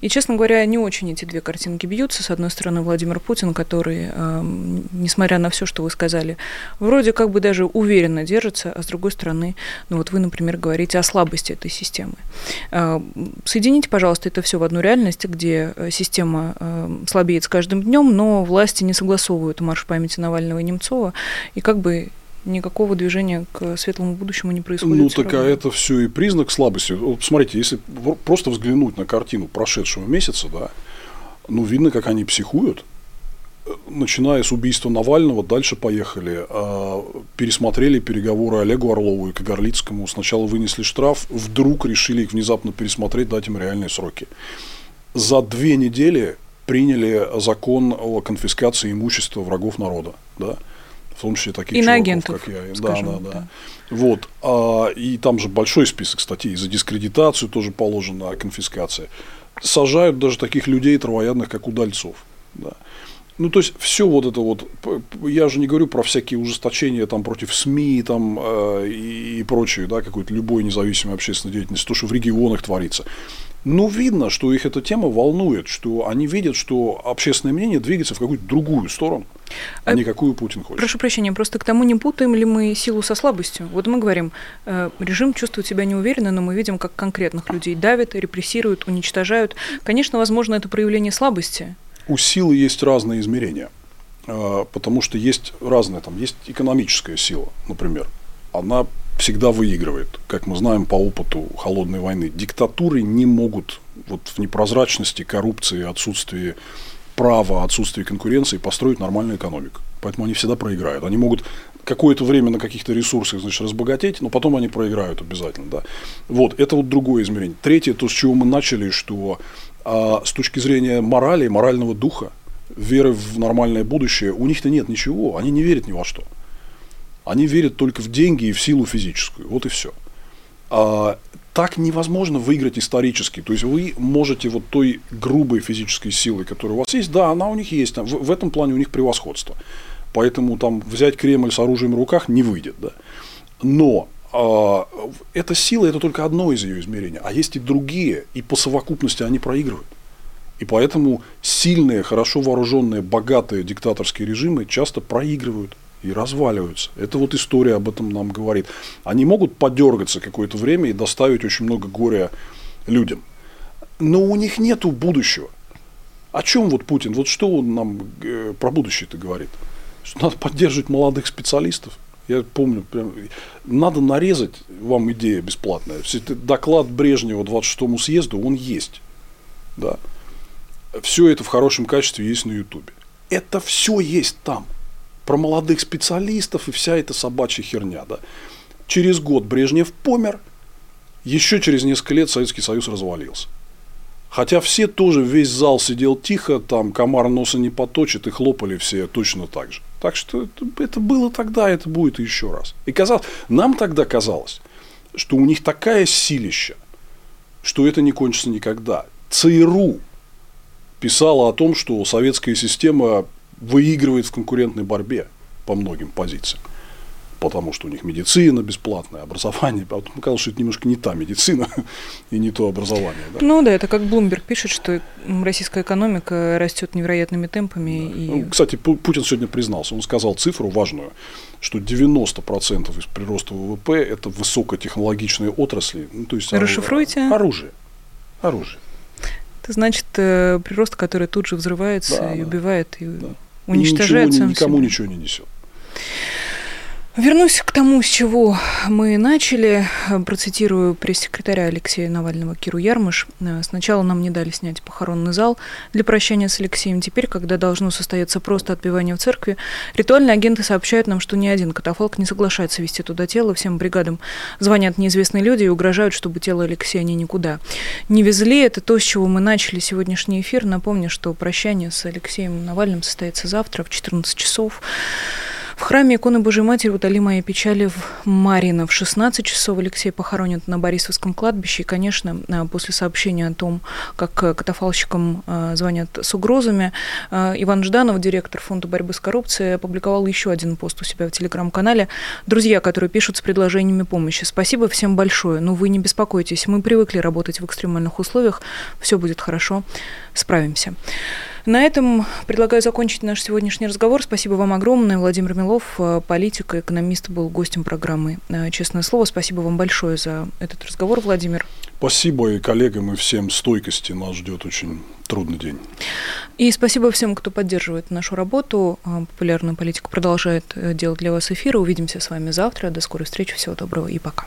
И, честно говоря, не очень эти две картинки бьются. С одной стороны, Владимир Путин, который, э, несмотря на все, что вы сказали, вроде как бы даже уверенно держится, а с другой стороны, ну вот вы, например, говорите о слабости этой системы. Э, соедините, пожалуйста, это все в одну реальность, где э, система э, слабеет с каждым днем, но власти не согласовывают марш памяти Навального и Немцова, и как бы никакого движения к светлому будущему не происходит. Ну, так а это все и признак слабости. Вот, смотрите, если просто взглянуть на картину прошедшего месяца, да, ну, видно, как они психуют. Начиная с убийства Навального, дальше поехали. А, пересмотрели переговоры Олегу Орлову и Кагарлицкому. Сначала вынесли штраф, вдруг решили их внезапно пересмотреть, дать им реальные сроки. За две недели приняли закон о конфискации имущества врагов народа. Да? В том числе таких Иноагентов, чуваков, как я. Скажем, да, да, да. Вот. А, и там же большой список статей. За дискредитацию тоже положена конфискация. Сажают даже таких людей травоядных, как удальцов. Да. Ну, то есть, все вот это вот, я же не говорю про всякие ужесточения там против СМИ там, э, и, и прочее, да, какой-то любой независимой общественной деятельности, то, что в регионах творится. Но видно, что их эта тема волнует, что они видят, что общественное мнение двигается в какую-то другую сторону, а, не какую Путин хочет. Прошу прощения, просто к тому не путаем ли мы силу со слабостью? Вот мы говорим, э, режим чувствует себя неуверенно, но мы видим, как конкретных людей давят, репрессируют, уничтожают. Конечно, возможно, это проявление слабости. У силы есть разные измерения, э, потому что есть разные, там есть экономическая сила, например. Она всегда выигрывает. Как мы знаем по опыту холодной войны, диктатуры не могут вот в непрозрачности, коррупции, отсутствии права, отсутствии конкуренции построить нормальную экономику. Поэтому они всегда проиграют. Они могут какое-то время на каких-то ресурсах значит, разбогатеть, но потом они проиграют обязательно. Да. Вот, это вот другое измерение. Третье, то, с чего мы начали, что а, с точки зрения морали, морального духа, веры в нормальное будущее, у них-то нет ничего, они не верят ни во что. Они верят только в деньги и в силу физическую. Вот и все. А, так невозможно выиграть исторически. То есть вы можете вот той грубой физической силой, которая у вас есть, да, она у них есть. В, в этом плане у них превосходство. Поэтому там взять Кремль с оружием в руках не выйдет. Да? Но а, эта сила это только одно из ее измерений, а есть и другие, и по совокупности они проигрывают. И поэтому сильные, хорошо вооруженные, богатые диктаторские режимы часто проигрывают и разваливаются. Это вот история об этом нам говорит. Они могут подергаться какое-то время и доставить очень много горя людям. Но у них нет будущего. О чем вот Путин? Вот что он нам э, про будущее-то говорит? Что надо поддерживать молодых специалистов. Я помню, прям, надо нарезать, вам идея бесплатная. Доклад Брежнева 26-му съезду, он есть. Да? Все это в хорошем качестве есть на Ютубе. Это все есть там про молодых специалистов и вся эта собачья херня. Да. Через год Брежнев помер, еще через несколько лет Советский Союз развалился. Хотя все тоже, весь зал сидел тихо, там комар носа не поточит, и хлопали все точно так же. Так что это, это было тогда, это будет еще раз. И казалось, нам тогда казалось, что у них такая силища, что это не кончится никогда. ЦРУ писала о том, что советская система выигрывает в конкурентной борьбе по многим позициям. Потому что у них медицина бесплатная, образование. А потом оказалось, что это немножко не та медицина и не то образование. Да? Ну да, это как Блумберг пишет, что российская экономика растет невероятными темпами. Да. И... Ну, кстати, Путин сегодня признался, он сказал цифру важную, что 90% из прироста ВВП – это высокотехнологичные отрасли. Ну, то есть Расшифруйте. Оружие. Оружие. Это значит э, прирост, который тут же взрывается да, и убивает. И... Да уничтожает и ничего, никому ничего не несет. Вернусь к тому, с чего мы начали. Процитирую пресс-секретаря Алексея Навального Киру Ярмыш. Сначала нам не дали снять похоронный зал для прощания с Алексеем. Теперь, когда должно состояться просто отпевание в церкви, ритуальные агенты сообщают нам, что ни один катафалк не соглашается вести туда тело. Всем бригадам звонят неизвестные люди и угрожают, чтобы тело Алексея они никуда не везли. Это то, с чего мы начали сегодняшний эфир. Напомню, что прощание с Алексеем Навальным состоится завтра в 14 часов. В храме иконы Божьей Матери утоли мои печали в Марина. В 16 часов Алексей похоронят на Борисовском кладбище. И, конечно, э, после сообщения о том, как катафалщикам э, звонят с угрозами, э, Иван Жданов, директор Фонда борьбы с коррупцией, опубликовал еще один пост у себя в телеграм-канале. Друзья, которые пишут с предложениями помощи. Спасибо всем большое. Но вы не беспокойтесь. Мы привыкли работать в экстремальных условиях. Все будет хорошо. Справимся. На этом предлагаю закончить наш сегодняшний разговор. Спасибо вам огромное. Владимир Милов, э, политик, экономист, был гостем программы э, «Честное слово». Спасибо вам большое за этот разговор, Владимир. Спасибо и коллегам, и всем стойкости. Нас ждет очень трудный день. И спасибо всем, кто поддерживает нашу работу. Э, Популярная политика продолжает делать для вас эфиры. Увидимся с вами завтра. До скорой встречи. Всего доброго и пока.